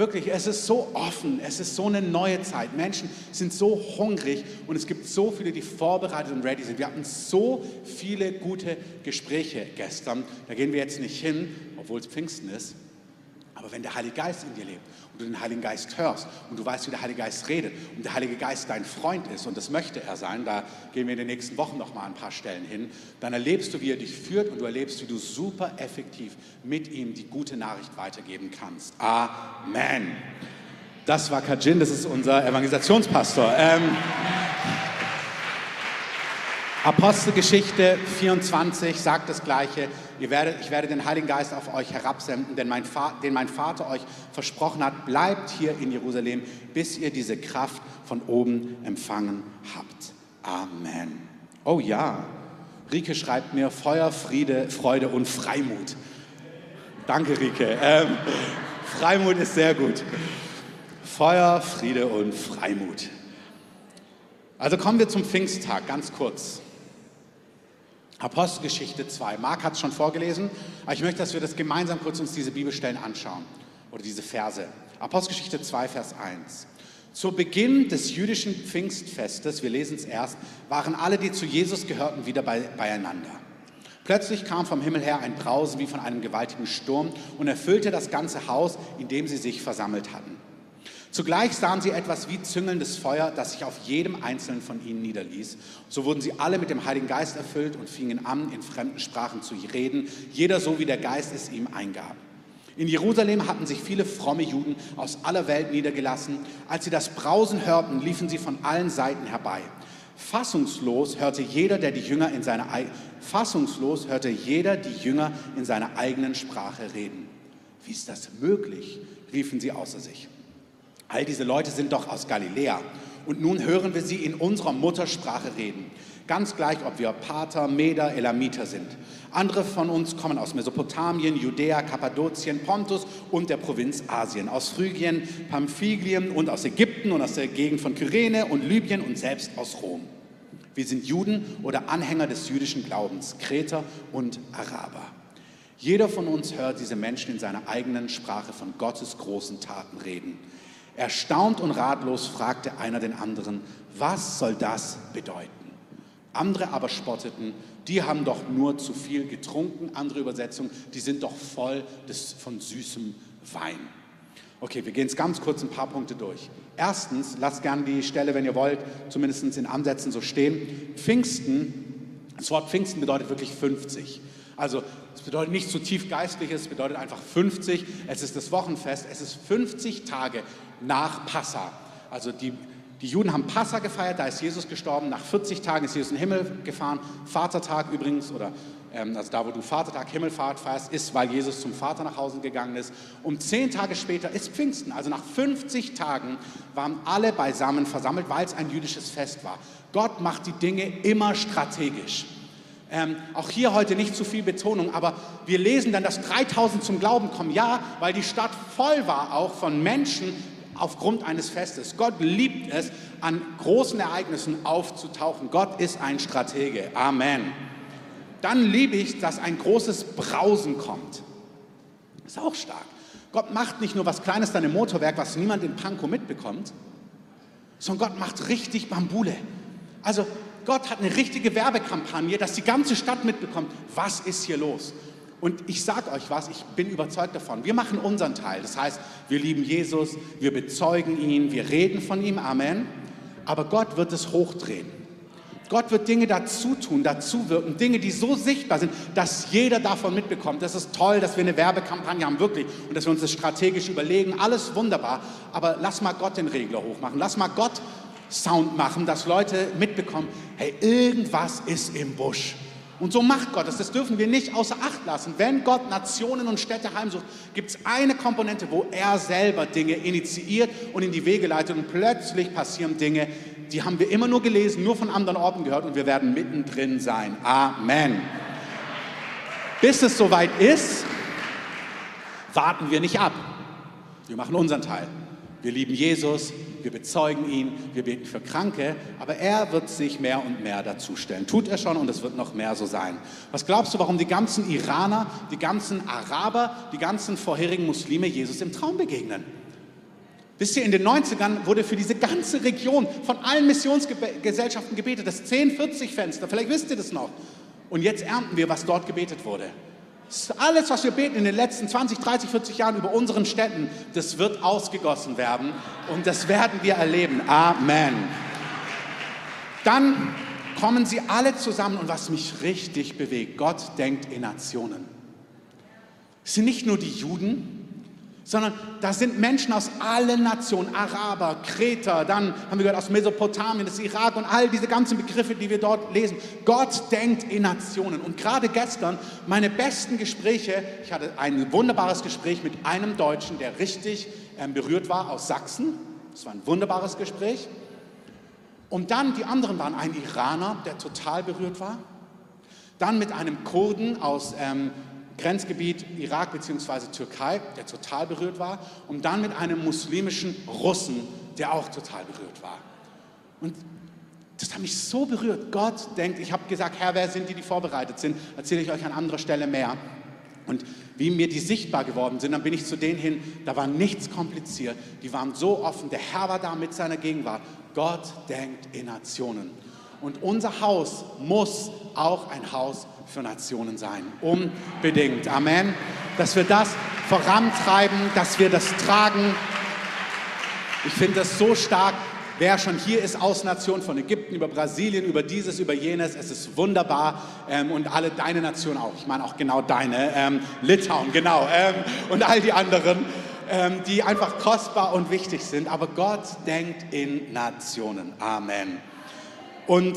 Wirklich, es ist so offen, es ist so eine neue Zeit. Menschen sind so hungrig und es gibt so viele, die vorbereitet und ready sind. Wir hatten so viele gute Gespräche gestern. Da gehen wir jetzt nicht hin, obwohl es Pfingsten ist. Aber wenn der Heilige Geist in dir lebt du den Heiligen Geist hörst und du weißt, wie der Heilige Geist redet und der Heilige Geist dein Freund ist und das möchte er sein, da gehen wir in den nächsten Wochen noch mal ein paar Stellen hin, dann erlebst du, wie er dich führt und du erlebst, wie du super effektiv mit ihm die gute Nachricht weitergeben kannst. Amen. Das war Kajin, das ist unser Evangelisationspastor. Ähm, Apostelgeschichte 24 sagt das Gleiche. Ihr werdet, ich werde den Heiligen Geist auf euch herabsenden, denn mein den mein Vater euch versprochen hat, bleibt hier in Jerusalem, bis ihr diese Kraft von oben empfangen habt. Amen. Oh ja, Rike schreibt mir Feuer, Friede, Freude und Freimut. Danke, Rike. Ähm, Freimut ist sehr gut. Feuer, Friede und Freimut. Also kommen wir zum Pfingsttag, ganz kurz. Apostelgeschichte 2. Marc hat es schon vorgelesen, aber ich möchte, dass wir das gemeinsam kurz uns diese Bibelstellen anschauen oder diese Verse. Apostelgeschichte 2, Vers 1. Zu Beginn des jüdischen Pfingstfestes, wir lesen es erst, waren alle, die zu Jesus gehörten, wieder bei, beieinander. Plötzlich kam vom Himmel her ein Brausen wie von einem gewaltigen Sturm und erfüllte das ganze Haus, in dem sie sich versammelt hatten. Zugleich sahen sie etwas wie züngelndes Feuer, das sich auf jedem einzelnen von ihnen niederließ. So wurden sie alle mit dem Heiligen Geist erfüllt und fingen an, in fremden Sprachen zu reden, jeder so, wie der Geist es ihm eingab. In Jerusalem hatten sich viele fromme Juden aus aller Welt niedergelassen. Als sie das Brausen hörten, liefen sie von allen Seiten herbei. Fassungslos hörte jeder, der die Jünger in seiner fassungslos hörte jeder die Jünger in seiner eigenen Sprache reden. Wie ist das möglich? riefen sie außer sich. All diese Leute sind doch aus Galiläa. Und nun hören wir sie in unserer Muttersprache reden. Ganz gleich, ob wir Pater, Meder, Elamiter sind. Andere von uns kommen aus Mesopotamien, Judäa, Kappadokien, Pontus und der Provinz Asien, aus Phrygien, Pamphylien und aus Ägypten und aus der Gegend von Kyrene und Libyen und selbst aus Rom. Wir sind Juden oder Anhänger des jüdischen Glaubens, Kreter und Araber. Jeder von uns hört diese Menschen in seiner eigenen Sprache von Gottes großen Taten reden. Erstaunt und ratlos fragte einer den anderen, was soll das bedeuten? Andere aber spotteten, die haben doch nur zu viel getrunken. Andere Übersetzung, die sind doch voll des, von süßem Wein. Okay, wir gehen jetzt ganz kurz ein paar Punkte durch. Erstens, lasst gerne die Stelle, wenn ihr wollt, zumindest in Ansätzen so stehen. Pfingsten, das Wort Pfingsten bedeutet wirklich 50. Also es bedeutet nicht zu tief geistliches, es bedeutet einfach 50. Es ist das Wochenfest, es ist 50 Tage nach Passa. Also die, die Juden haben Passa gefeiert, da ist Jesus gestorben. Nach 40 Tagen ist Jesus in den Himmel gefahren. Vatertag übrigens, oder ähm, also da, wo du Vatertag, Himmelfahrt feierst, ist, weil Jesus zum Vater nach Hause gegangen ist. Um zehn Tage später ist Pfingsten. Also nach 50 Tagen waren alle beisammen versammelt, weil es ein jüdisches Fest war. Gott macht die Dinge immer strategisch. Ähm, auch hier heute nicht zu viel Betonung, aber wir lesen dann, dass 3000 zum Glauben kommen. Ja, weil die Stadt voll war auch von Menschen, aufgrund eines Festes. Gott liebt es, an großen Ereignissen aufzutauchen. Gott ist ein Stratege. Amen. Dann liebe ich, dass ein großes Brausen kommt. Ist auch stark. Gott macht nicht nur was Kleines dann im Motorwerk, was niemand in Pankow mitbekommt, sondern Gott macht richtig Bambule. Also Gott hat eine richtige Werbekampagne, dass die ganze Stadt mitbekommt, was ist hier los. Und ich sage euch was, ich bin überzeugt davon. Wir machen unseren Teil. Das heißt, wir lieben Jesus, wir bezeugen ihn, wir reden von ihm. Amen. Aber Gott wird es hochdrehen. Gott wird Dinge dazu tun, dazu wirken, Dinge, die so sichtbar sind, dass jeder davon mitbekommt. Das ist toll, dass wir eine Werbekampagne haben, wirklich, und dass wir uns das strategisch überlegen. Alles wunderbar. Aber lass mal Gott den Regler hochmachen. Lass mal Gott Sound machen, dass Leute mitbekommen, hey, irgendwas ist im Busch. Und so macht Gott es. Das dürfen wir nicht außer Acht lassen. Wenn Gott Nationen und Städte heimsucht, gibt es eine Komponente, wo er selber Dinge initiiert und in die Wege leitet. Und plötzlich passieren Dinge, die haben wir immer nur gelesen, nur von anderen Orten gehört und wir werden mittendrin sein. Amen. Bis es soweit ist, warten wir nicht ab. Wir machen unseren Teil. Wir lieben Jesus, wir bezeugen ihn, wir beten für Kranke, aber er wird sich mehr und mehr dazustellen. Tut er schon und es wird noch mehr so sein. Was glaubst du, warum die ganzen Iraner, die ganzen Araber, die ganzen vorherigen Muslime Jesus im Traum begegnen? Wisst ihr, in den 90ern wurde für diese ganze Region von allen Missionsgesellschaften gebetet, das 1040-Fenster, vielleicht wisst ihr das noch. Und jetzt ernten wir, was dort gebetet wurde. Alles, was wir beten in den letzten 20, 30, 40 Jahren über unseren Städten, das wird ausgegossen werden und das werden wir erleben. Amen. Dann kommen sie alle zusammen und was mich richtig bewegt, Gott denkt in Nationen. Es sind nicht nur die Juden, sondern da sind Menschen aus allen Nationen, Araber, Kreter, dann haben wir gehört aus Mesopotamien, das Irak und all diese ganzen Begriffe, die wir dort lesen. Gott denkt in Nationen. Und gerade gestern, meine besten Gespräche, ich hatte ein wunderbares Gespräch mit einem Deutschen, der richtig ähm, berührt war aus Sachsen. Das war ein wunderbares Gespräch. Und dann die anderen waren ein Iraner, der total berührt war. Dann mit einem Kurden aus ähm, Grenzgebiet Irak bzw. Türkei, der total berührt war, und dann mit einem muslimischen Russen, der auch total berührt war. Und das hat mich so berührt. Gott denkt, ich habe gesagt, Herr, wer sind die, die vorbereitet sind? Erzähle ich euch an anderer Stelle mehr. Und wie mir die sichtbar geworden sind, dann bin ich zu denen hin, da war nichts kompliziert. Die waren so offen. Der Herr war da mit seiner Gegenwart. Gott denkt in Nationen. Und unser Haus muss auch ein Haus für Nationen sein. Unbedingt. Amen. Dass wir das vorantreiben, dass wir das tragen. Ich finde das so stark. Wer schon hier ist aus Nationen, von Ägypten über Brasilien, über dieses, über jenes, es ist wunderbar. Ähm, und alle deine Nationen auch. Ich meine auch genau deine. Ähm, Litauen, genau. Ähm, und all die anderen, ähm, die einfach kostbar und wichtig sind. Aber Gott denkt in Nationen. Amen. Und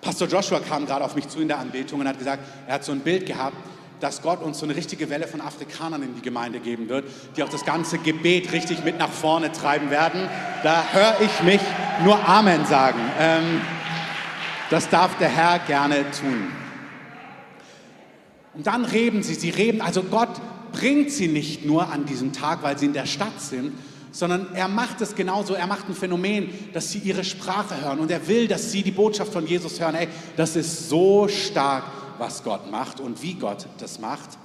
Pastor Joshua kam gerade auf mich zu in der Anbetung und hat gesagt, er hat so ein Bild gehabt, dass Gott uns so eine richtige Welle von Afrikanern in die Gemeinde geben wird, die auch das ganze Gebet richtig mit nach vorne treiben werden. Da höre ich mich nur Amen sagen. Ähm, das darf der Herr gerne tun. Und dann reden sie, sie reden, also Gott bringt sie nicht nur an diesem Tag, weil sie in der Stadt sind, sondern er macht es genauso. Er macht ein Phänomen, dass sie ihre Sprache hören und er will, dass sie die Botschaft von Jesus hören. Ey, das ist so stark, was Gott macht und wie Gott das macht.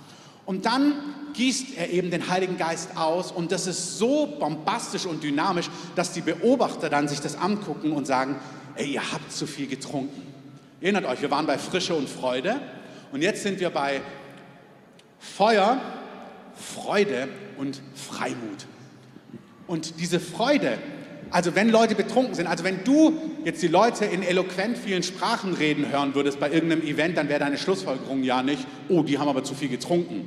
Und dann gießt er eben den Heiligen Geist aus und das ist so bombastisch und dynamisch, dass die Beobachter dann sich das angucken und sagen, ey, ihr habt zu viel getrunken. Erinnert euch, wir waren bei Frische und Freude und jetzt sind wir bei Feuer, Freude und Freimut. Und diese Freude, also wenn Leute betrunken sind, also wenn du jetzt die Leute in eloquent vielen Sprachen reden hören würdest bei irgendeinem Event, dann wäre deine Schlussfolgerung ja nicht, oh, die haben aber zu viel getrunken.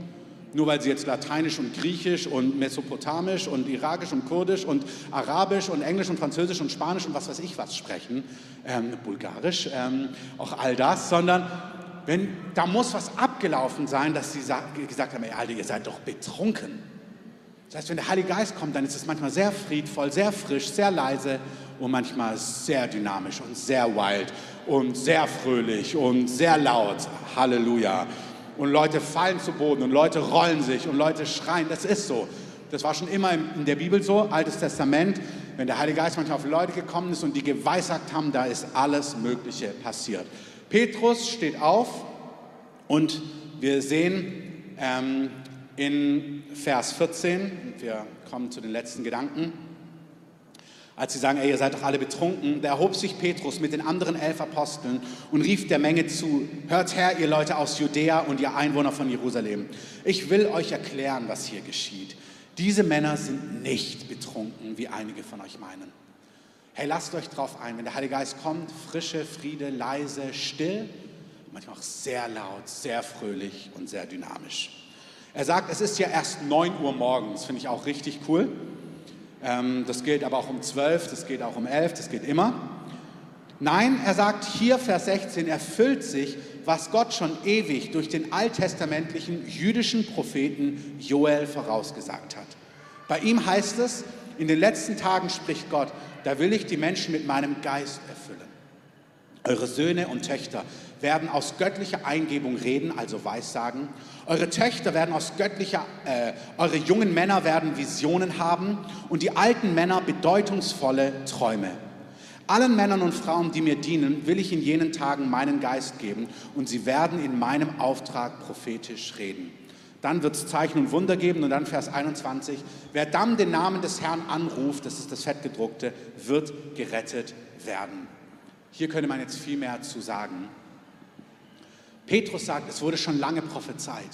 Nur weil sie jetzt Lateinisch und Griechisch und Mesopotamisch und Irakisch und Kurdisch und Arabisch und Englisch und Französisch und Spanisch und was weiß ich was sprechen, ähm, Bulgarisch, ähm, auch all das, sondern wenn, da muss was abgelaufen sein, dass sie gesagt haben, ey Alter, ihr seid doch betrunken. Das heißt, wenn der Heilige Geist kommt, dann ist es manchmal sehr friedvoll, sehr frisch, sehr leise und manchmal sehr dynamisch und sehr wild und sehr fröhlich und sehr laut. Halleluja. Und Leute fallen zu Boden und Leute rollen sich und Leute schreien. Das ist so. Das war schon immer in der Bibel so, Altes Testament. Wenn der Heilige Geist manchmal auf Leute gekommen ist und die geweissagt haben, da ist alles Mögliche passiert. Petrus steht auf und wir sehen, ähm, in Vers 14, wir kommen zu den letzten Gedanken, als sie sagen, ey, ihr seid doch alle betrunken, da erhob sich Petrus mit den anderen elf Aposteln und rief der Menge zu, hört her, ihr Leute aus Judäa und ihr Einwohner von Jerusalem. Ich will euch erklären, was hier geschieht. Diese Männer sind nicht betrunken, wie einige von euch meinen. Hey, lasst euch drauf ein, wenn der Heilige Geist kommt, frische, Friede, leise, still, manchmal auch sehr laut, sehr fröhlich und sehr dynamisch. Er sagt, es ist ja erst 9 Uhr morgens, finde ich auch richtig cool. Ähm, das gilt aber auch um 12, das geht auch um 11, das geht immer. Nein, er sagt hier, Vers 16, erfüllt sich, was Gott schon ewig durch den alttestamentlichen jüdischen Propheten Joel vorausgesagt hat. Bei ihm heißt es, in den letzten Tagen spricht Gott, da will ich die Menschen mit meinem Geist erfüllen. Eure Söhne und Töchter werden aus göttlicher Eingebung reden, also Weissagen. Eure Töchter werden aus göttlicher, äh, eure jungen Männer werden Visionen haben und die alten Männer bedeutungsvolle Träume. Allen Männern und Frauen, die mir dienen, will ich in jenen Tagen meinen Geist geben und sie werden in meinem Auftrag prophetisch reden. Dann wird es Zeichen und Wunder geben und dann Vers 21, wer dann den Namen des Herrn anruft, das ist das Fettgedruckte, wird gerettet werden. Hier könnte man jetzt viel mehr zu sagen. Petrus sagt, es wurde schon lange prophezeit.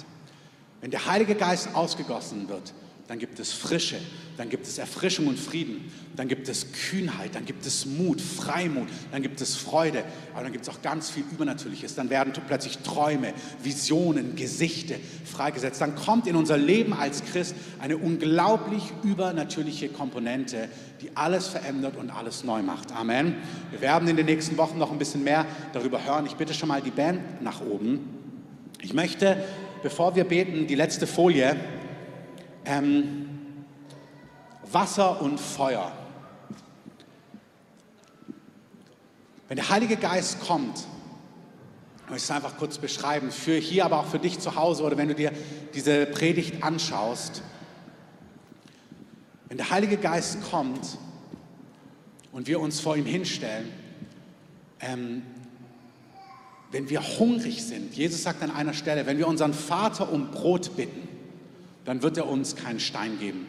Wenn der Heilige Geist ausgegossen wird, dann gibt es Frische, dann gibt es Erfrischung und Frieden, dann gibt es Kühnheit, dann gibt es Mut, Freimut, dann gibt es Freude, aber dann gibt es auch ganz viel Übernatürliches. Dann werden plötzlich Träume, Visionen, Gesichte freigesetzt. Dann kommt in unser Leben als Christ eine unglaublich übernatürliche Komponente, die alles verändert und alles neu macht. Amen. Wir werden in den nächsten Wochen noch ein bisschen mehr darüber hören. Ich bitte schon mal die Band nach oben. Ich möchte, bevor wir beten, die letzte Folie ähm, Wasser und Feuer. Wenn der Heilige Geist kommt, ich möchte es einfach kurz beschreiben, für hier, aber auch für dich zu Hause oder wenn du dir diese Predigt anschaust. Wenn der Heilige Geist kommt und wir uns vor ihm hinstellen, ähm, wenn wir hungrig sind, Jesus sagt an einer Stelle, wenn wir unseren Vater um Brot bitten, dann wird er uns keinen Stein geben.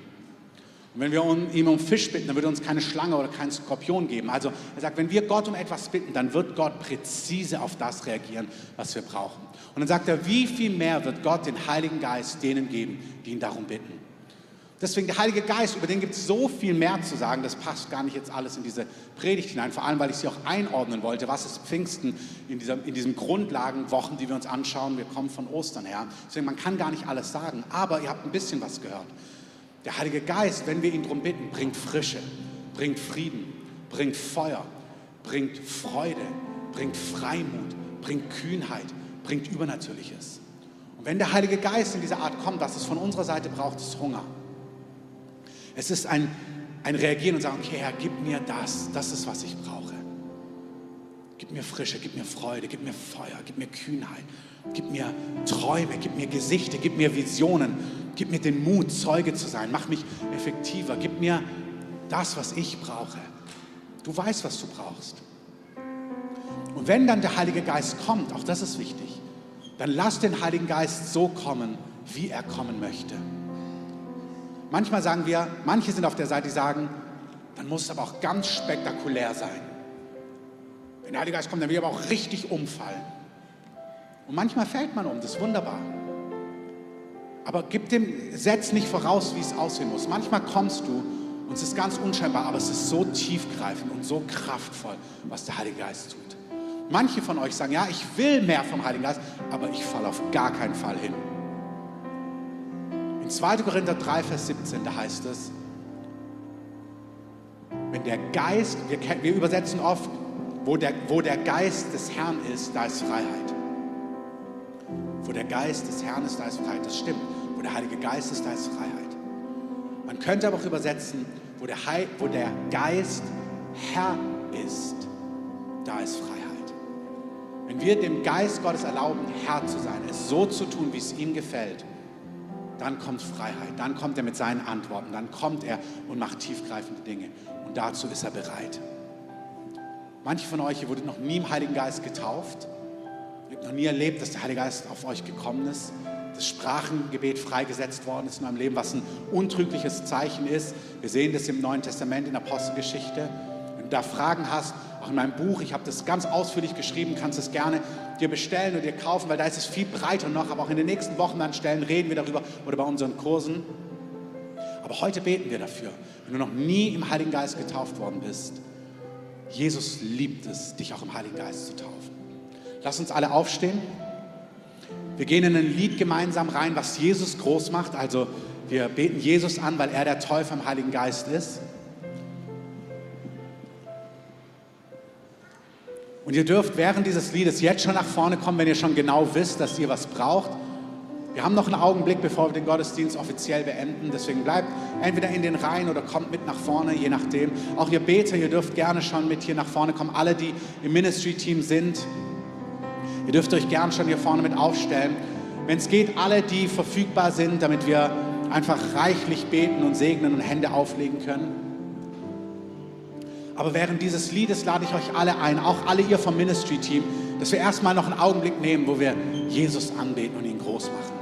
Und wenn wir ihm um Fisch bitten, dann wird er uns keine Schlange oder keinen Skorpion geben. Also er sagt, wenn wir Gott um etwas bitten, dann wird Gott präzise auf das reagieren, was wir brauchen. Und dann sagt er, wie viel mehr wird Gott den Heiligen Geist denen geben, die ihn darum bitten. Deswegen der Heilige Geist, über den gibt es so viel mehr zu sagen, das passt gar nicht jetzt alles in diese Predigt hinein, vor allem weil ich sie auch einordnen wollte. Was ist Pfingsten in, dieser, in diesen Grundlagenwochen, die wir uns anschauen? Wir kommen von Ostern her. Deswegen, man kann gar nicht alles sagen, aber ihr habt ein bisschen was gehört. Der Heilige Geist, wenn wir ihn darum bitten, bringt Frische, bringt Frieden, bringt Feuer, bringt Freude, bringt Freimut, bringt Kühnheit, bringt Übernatürliches. Und wenn der Heilige Geist in dieser Art kommt, was es von unserer Seite braucht, ist Hunger. Es ist ein, ein Reagieren und sagen, okay Herr, gib mir das, das ist, was ich brauche. Gib mir Frische, gib mir Freude, gib mir Feuer, gib mir Kühnheit, gib mir Träume, gib mir Gesichter, gib mir Visionen, gib mir den Mut, Zeuge zu sein, mach mich effektiver, gib mir das, was ich brauche. Du weißt, was du brauchst. Und wenn dann der Heilige Geist kommt, auch das ist wichtig, dann lass den Heiligen Geist so kommen, wie er kommen möchte. Manchmal sagen wir, manche sind auf der Seite, die sagen, dann muss es aber auch ganz spektakulär sein. Wenn der Heilige Geist kommt, dann will er aber auch richtig umfallen. Und manchmal fällt man um, das ist wunderbar. Aber gib dem Setz nicht voraus, wie es aussehen muss. Manchmal kommst du und es ist ganz unscheinbar, aber es ist so tiefgreifend und so kraftvoll, was der Heilige Geist tut. Manche von euch sagen, ja, ich will mehr vom Heiligen Geist, aber ich falle auf gar keinen Fall hin. In 2. Korinther 3, Vers 17, da heißt es, wenn der Geist, wir, wir übersetzen oft, wo der, wo der Geist des Herrn ist, da ist Freiheit. Wo der Geist des Herrn ist, da ist Freiheit. Das stimmt. Wo der Heilige Geist ist, da ist Freiheit. Man könnte aber auch übersetzen, wo der, Heil, wo der Geist Herr ist, da ist Freiheit. Wenn wir dem Geist Gottes erlauben, Herr zu sein, es so zu tun, wie es ihm gefällt, dann kommt Freiheit, dann kommt er mit seinen Antworten, dann kommt er und macht tiefgreifende Dinge. Und dazu ist er bereit. Manche von euch, ihr wurdet noch nie im Heiligen Geist getauft. Ihr habt noch nie erlebt, dass der Heilige Geist auf euch gekommen ist. Das Sprachengebet freigesetzt worden ist in eurem Leben, was ein untrügliches Zeichen ist. Wir sehen das im Neuen Testament in der Apostelgeschichte. Da Fragen hast, auch in meinem Buch, ich habe das ganz ausführlich geschrieben, kannst es gerne dir bestellen und dir kaufen, weil da ist es viel breiter noch, aber auch in den nächsten Wochen an Stellen reden wir darüber oder bei unseren Kursen. Aber heute beten wir dafür, wenn du noch nie im Heiligen Geist getauft worden bist. Jesus liebt es, dich auch im Heiligen Geist zu taufen. Lass uns alle aufstehen. Wir gehen in ein Lied gemeinsam rein, was Jesus groß macht. Also wir beten Jesus an, weil er der Täufer im Heiligen Geist ist. Und ihr dürft während dieses Liedes jetzt schon nach vorne kommen, wenn ihr schon genau wisst, dass ihr was braucht. Wir haben noch einen Augenblick, bevor wir den Gottesdienst offiziell beenden. Deswegen bleibt entweder in den Reihen oder kommt mit nach vorne, je nachdem. Auch ihr Beter, ihr dürft gerne schon mit hier nach vorne kommen. Alle, die im Ministry-Team sind, ihr dürft euch gerne schon hier vorne mit aufstellen. Wenn es geht, alle, die verfügbar sind, damit wir einfach reichlich beten und segnen und Hände auflegen können. Aber während dieses Liedes lade ich euch alle ein, auch alle ihr vom Ministry-Team, dass wir erstmal noch einen Augenblick nehmen, wo wir Jesus anbeten und ihn groß machen.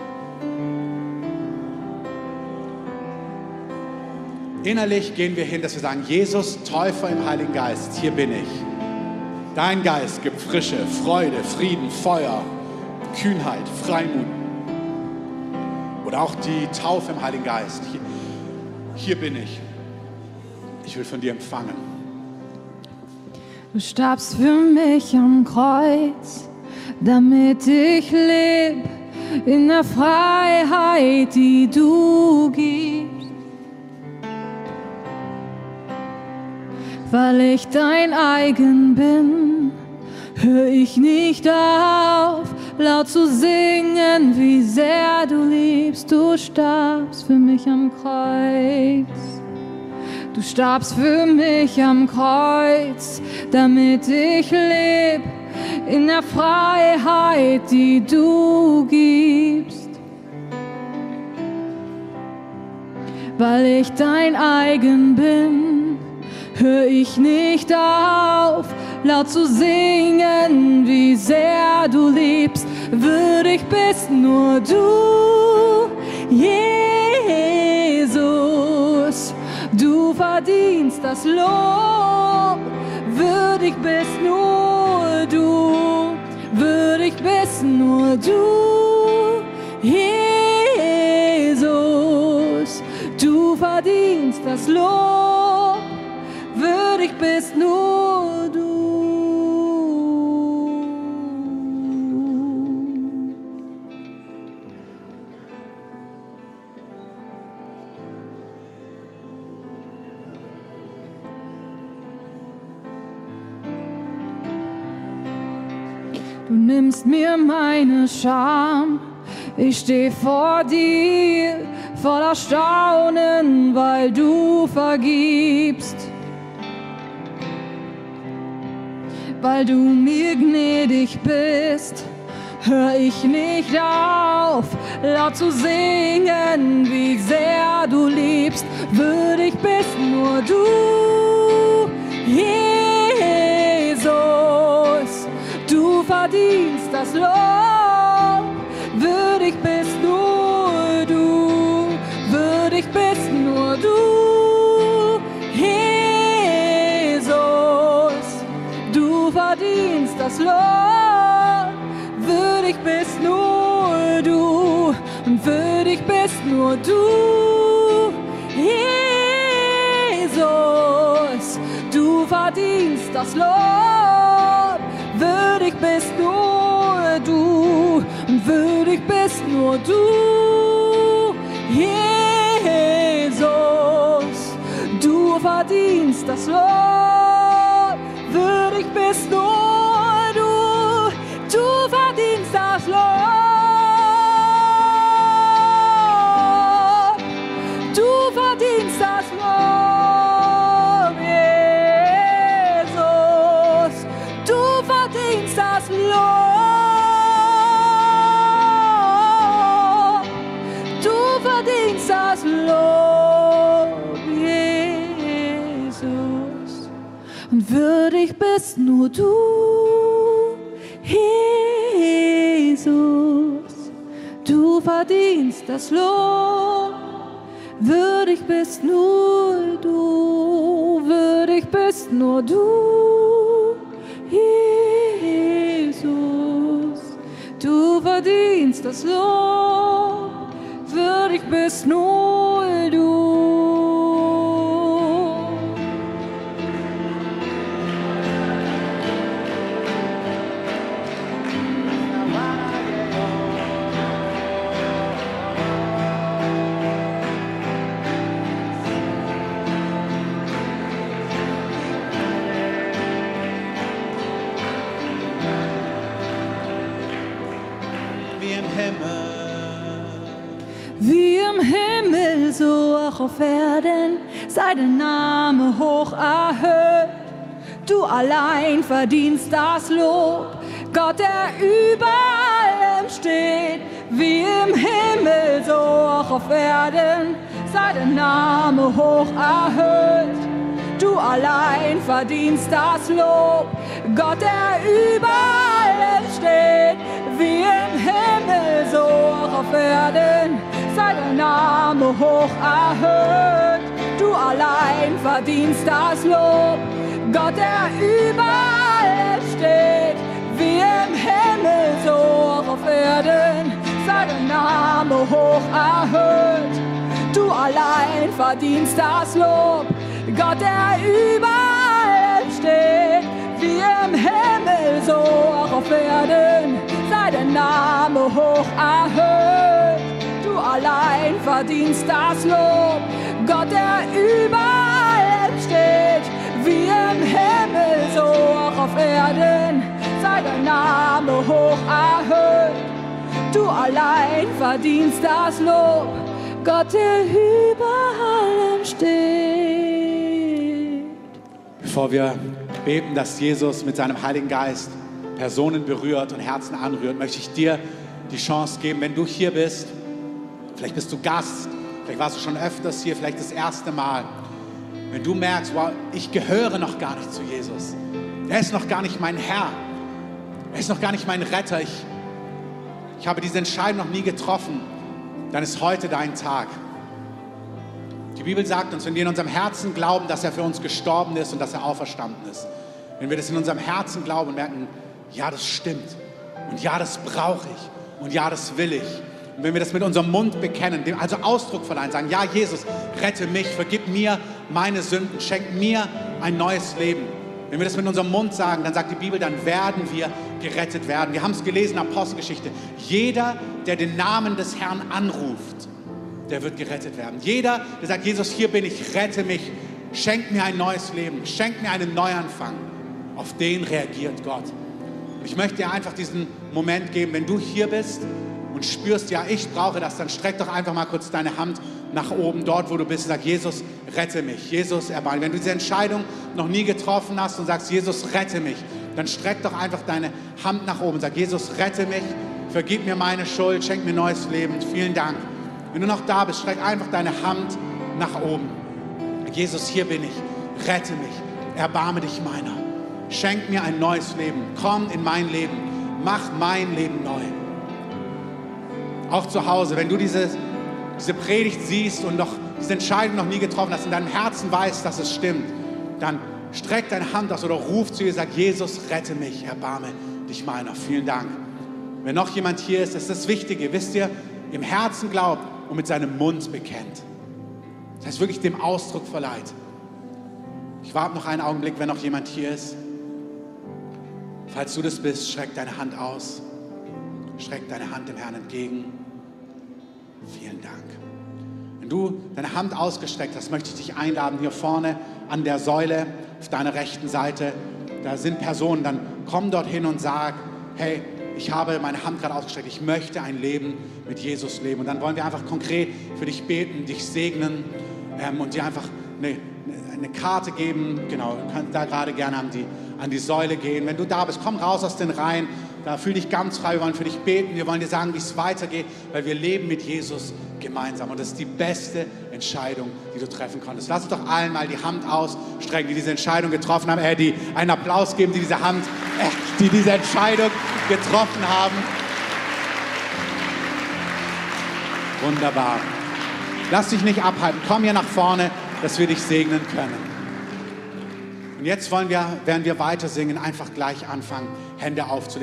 Innerlich gehen wir hin, dass wir sagen, Jesus, Täufer im Heiligen Geist, hier bin ich. Dein Geist gibt Frische, Freude, Frieden, Feuer, Kühnheit, Freimut. Oder auch die Taufe im Heiligen Geist. Hier, hier bin ich. Ich will von dir empfangen. Du starbst für mich am Kreuz, damit ich lebe in der Freiheit, die du gibst. Weil ich dein eigen bin, höre ich nicht auf, laut zu singen, wie sehr du liebst. Du starbst für mich am Kreuz. Du starbst für mich am Kreuz, damit ich lebe in der Freiheit, die du gibst. Weil ich dein eigen bin, hör ich nicht auf, laut zu singen, wie sehr du liebst. Würdig bist nur du, Jesus. Verdienst das Lob, würdig bist nur du, würdig bist nur du, Jesus. Du verdienst das Lob, würdig bist nur mir meine Scham, ich steh vor dir voller Staunen, weil du vergibst. Weil du mir gnädig bist, hör ich nicht auf, laut zu singen, wie sehr du liebst. Würdig bist nur du, Jesus. Du verdienst das Lob, würdig bist nur du, würdig bist nur du, Jesus. Du verdienst das Lob, würdig bist nur du und würdig bist nur du, Jesus. Du verdienst das Lob, nur du, Jesus. Du verdienst das Lob, würdig bist nur verdienst das Lob. Würdig bist nur du, würdig bist nur du, Jesus. Du verdienst das Lob, so auch auf Erden, sei der Name hoch erhöht. Du allein verdienst das Lob, Gott, der über allem steht. Wie im Himmel, so auch auf Erden, sei der Name hoch erhöht. Du allein verdienst das Lob, Gott, der über allem steht. Wie im Himmel, so auch auf Erden, sei Name hoch erhöht. Du allein verdienst das Lob, Gott, der über allem steht. Wie im Himmel, so auch auf Erden, sei der Name hoch erhöht. Du allein verdienst das Lob, Gott, der über allem steht. Wie im Himmel, so auch auf Erden, sei der Name hoch erhöht. Du allein verdienst das Lob, Gott, der über allem steht. Wie im Himmel, so auch auf Erden, sei der Name hoch erhöht. Du allein verdienst das Lob, Gott, der über allem steht. Bevor wir beten, dass Jesus mit seinem Heiligen Geist Personen berührt und Herzen anrührt, möchte ich dir die Chance geben, wenn du hier bist, vielleicht bist du Gast, vielleicht warst du schon öfters hier, vielleicht das erste Mal, wenn du merkst, wow, ich gehöre noch gar nicht zu Jesus, er ist noch gar nicht mein Herr, er ist noch gar nicht mein Retter, ich, ich habe diese Entscheidung noch nie getroffen, dann ist heute dein Tag. Die Bibel sagt uns, wenn wir in unserem Herzen glauben, dass er für uns gestorben ist und dass er auferstanden ist, wenn wir das in unserem Herzen glauben und merken, ja, das stimmt. Und ja, das brauche ich. Und ja, das will ich Und wenn wir das mit unserem Mund bekennen, also Ausdruck verleihen, sagen, ja Jesus, rette mich, vergib mir meine Sünden, schenk mir ein neues Leben. Wenn wir das mit unserem Mund sagen, dann sagt die Bibel, dann werden wir gerettet werden. Wir haben es gelesen, Apostelgeschichte. Jeder, der den Namen des Herrn anruft, der wird gerettet werden. Jeder, der sagt, Jesus, hier bin ich, rette mich, schenk mir ein neues Leben, schenk mir einen Neuanfang, auf den reagiert Gott. Und ich möchte dir einfach diesen Moment geben, wenn du hier bist und spürst, ja, ich brauche das, dann streck doch einfach mal kurz deine Hand nach oben, dort, wo du bist, und sag, Jesus, rette mich, Jesus, erbarme. Wenn du diese Entscheidung noch nie getroffen hast und sagst, Jesus, rette mich, dann streck doch einfach deine Hand nach oben, sag, Jesus, rette mich, vergib mir meine Schuld, schenk mir neues Leben, vielen Dank. Wenn du noch da bist, streck einfach deine Hand nach oben. Jesus, hier bin ich, rette mich, erbarme dich meiner. Schenk mir ein neues Leben, komm in mein Leben, mach mein Leben neu. Auch zu Hause, wenn du diese, diese Predigt siehst und noch diese Entscheidung noch nie getroffen hast, in deinem Herzen weißt, dass es stimmt, dann streck deine Hand aus oder ruf zu ihr, sag, Jesus, rette mich, erbarme dich meiner. Vielen Dank. Wenn noch jemand hier ist, ist das Wichtige, wisst ihr, im Herzen glaubt und mit seinem Mund bekennt. Das heißt wirklich dem Ausdruck verleiht. Ich warte noch einen Augenblick, wenn noch jemand hier ist. Falls du das bist, streck deine Hand aus. Streck deine Hand dem Herrn entgegen. Vielen Dank. Wenn du deine Hand ausgestreckt hast, möchte ich dich einladen, hier vorne an der Säule auf deiner rechten Seite, da sind Personen, dann komm dorthin und sag, hey, ich habe meine Hand gerade ausgestreckt, ich möchte ein Leben mit Jesus leben. Und dann wollen wir einfach konkret für dich beten, dich segnen ähm, und dir einfach eine, eine Karte geben. Genau, du kannst da gerade gerne an die, an die Säule gehen. Wenn du da bist, komm raus aus den Reihen. Da fühl dich ganz frei. Wir wollen für dich beten. Wir wollen dir sagen, wie es weitergeht, weil wir leben mit Jesus gemeinsam. Und das ist die beste Entscheidung, die du treffen konntest. Lass uns doch allen mal die Hand ausstrecken, die diese Entscheidung getroffen haben. Äh, die einen Applaus geben, die diese Hand, äh, die diese Entscheidung getroffen haben. Wunderbar. Lass dich nicht abhalten. Komm hier nach vorne, dass wir dich segnen können. Und jetzt wollen wir, werden wir weiter singen, einfach gleich anfangen, Hände aufzulegen.